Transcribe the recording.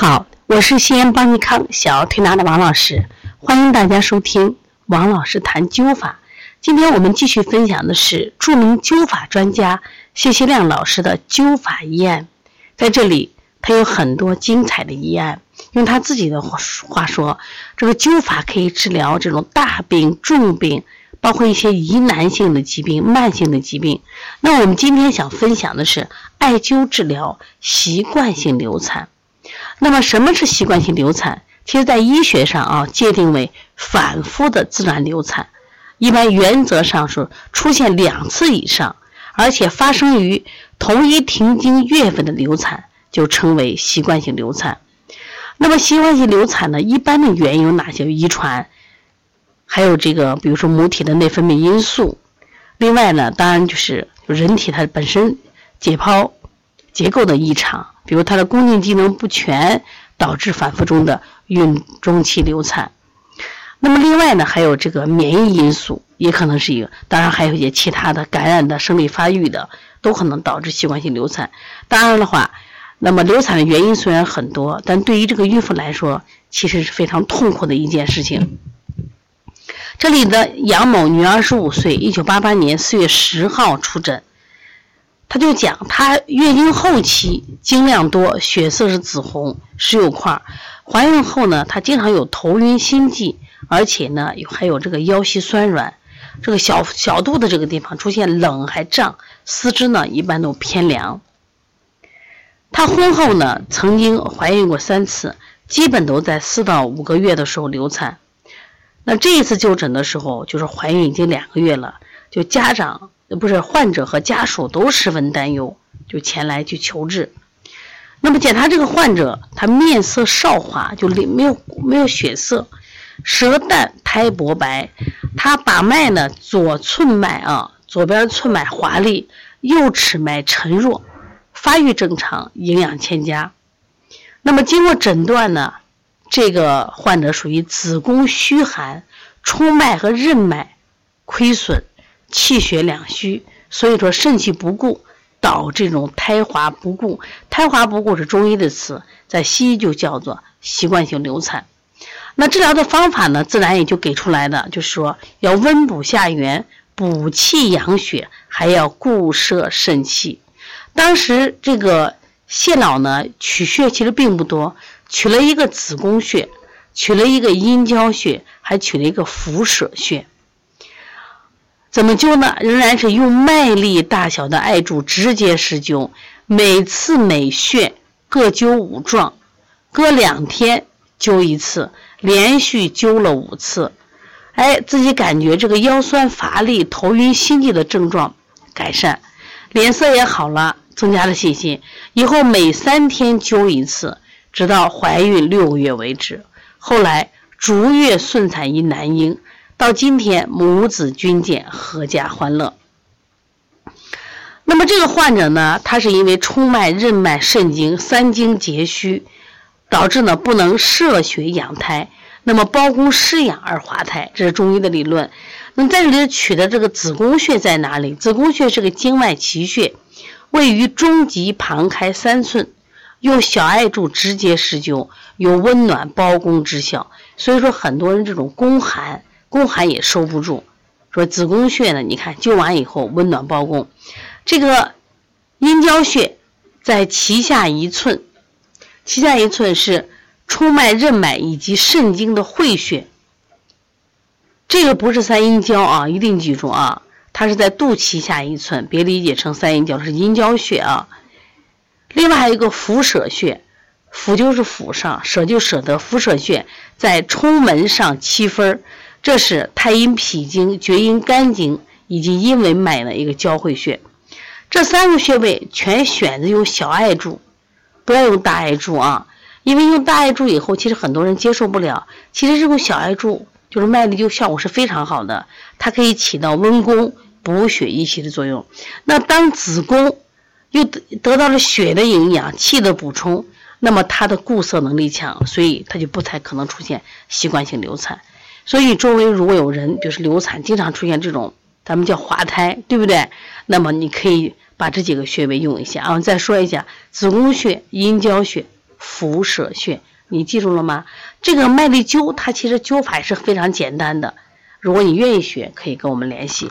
好，我是西安邦尼康小儿推拿的王老师，欢迎大家收听王老师谈灸法。今天我们继续分享的是著名灸法专家谢希亮老师的灸法医案。在这里，他有很多精彩的医案。用他自己的话说，这个灸法可以治疗这种大病、重病，包括一些疑难性的疾病、慢性的疾病。那我们今天想分享的是艾灸治疗习惯性流产。那么什么是习惯性流产？其实，在医学上啊，界定为反复的自然流产，一般原则上是出现两次以上，而且发生于同一停经月份的流产，就称为习惯性流产。那么，习惯性流产呢，一般的原因有哪些？遗传，还有这个，比如说母体的内分泌因素。另外呢，当然就是人体它本身解剖结构的异常。比如他的宫颈机能不全，导致反复中的孕中期流产。那么另外呢，还有这个免疫因素，也可能是一个。当然还有一些其他的感染的、生理发育的，都可能导致习惯性流产。当然的话，那么流产的原因虽然很多，但对于这个孕妇来说，其实是非常痛苦的一件事情。这里的杨某，女，二十五岁，一九八八年四月十号出诊。他就讲，她月经后期经量多，血色是紫红，十有块。怀孕后呢，她经常有头晕心悸，而且呢，有还有这个腰膝酸软，这个小小肚子这个地方出现冷还胀，四肢呢一般都偏凉。她婚后呢，曾经怀孕过三次，基本都在四到五个月的时候流产。那这一次就诊的时候，就是怀孕已经两个月了，就家长。不是患者和家属都十分担忧，就前来去求治。那么检查这个患者，他面色少华，就没有没有血色，舌淡苔薄白。他把脉呢，左寸脉啊，左边寸脉华丽，右尺脉沉弱，发育正常，营养欠佳。那么经过诊断呢，这个患者属于子宫虚寒，冲脉和任脉亏损。气血两虚，所以说肾气不固，导致这种胎滑不固。胎滑不固是中医的词，在西医就叫做习惯性流产。那治疗的方法呢，自然也就给出来的，就是说要温补下元，补气养血，还要固摄肾气。当时这个谢老呢，取穴其实并不多，取了一个子宫穴，取了一个阴交穴，还取了一个腹舍穴。怎么灸呢？仍然是用麦粒大小的艾柱直接施灸，每次每穴各灸五壮，隔两天灸一次，连续灸了五次。哎，自己感觉这个腰酸乏力、头晕心悸的症状改善，脸色也好了，增加了信心。以后每三天灸一次，直到怀孕六个月为止。后来逐月顺产一男婴。到今天，母子均健，阖家欢乐。那么这个患者呢，他是因为冲脉、任脉、肾经三经结虚，导致呢不能摄血养胎，那么胞宫失养而滑胎，这是中医的理论。那在这里取的这个子宫穴在哪里？子宫穴是个经脉奇穴，位于中极旁开三寸，用小艾柱直接施灸，有温暖胞宫之效。所以说，很多人这种宫寒。宫寒也收不住，说子宫穴呢？你看灸完以后温暖包宫，这个阴交穴在脐下一寸，脐下一寸是冲脉、任脉以及肾经的会穴。这个不是三阴交啊，一定记住啊，它是在肚脐下一寸，别理解成三阴交是阴交穴啊。另外还有一个腹舍穴，腹就是腹上，舍就舍得，腹舍穴在冲门上七分。这是太阴脾经、厥阴肝经以及阴维脉的一个交汇穴，这三个穴位全选择用小艾柱，不要用大艾柱啊，因为用大艾柱以后，其实很多人接受不了。其实这个小艾柱就是麦粒灸效果是非常好的，它可以起到温宫、补血益气的作用。那当子宫又得得到了血的营养、气的补充，那么它的固色能力强，所以它就不太可能出现习惯性流产。所以周围如果有人，就是流产，经常出现这种，咱们叫滑胎，对不对？那么你可以把这几个穴位用一下啊。再说一下，子宫穴、阴交穴、腹舍穴，你记住了吗？这个麦粒灸它其实灸法也是非常简单的，如果你愿意学，可以跟我们联系。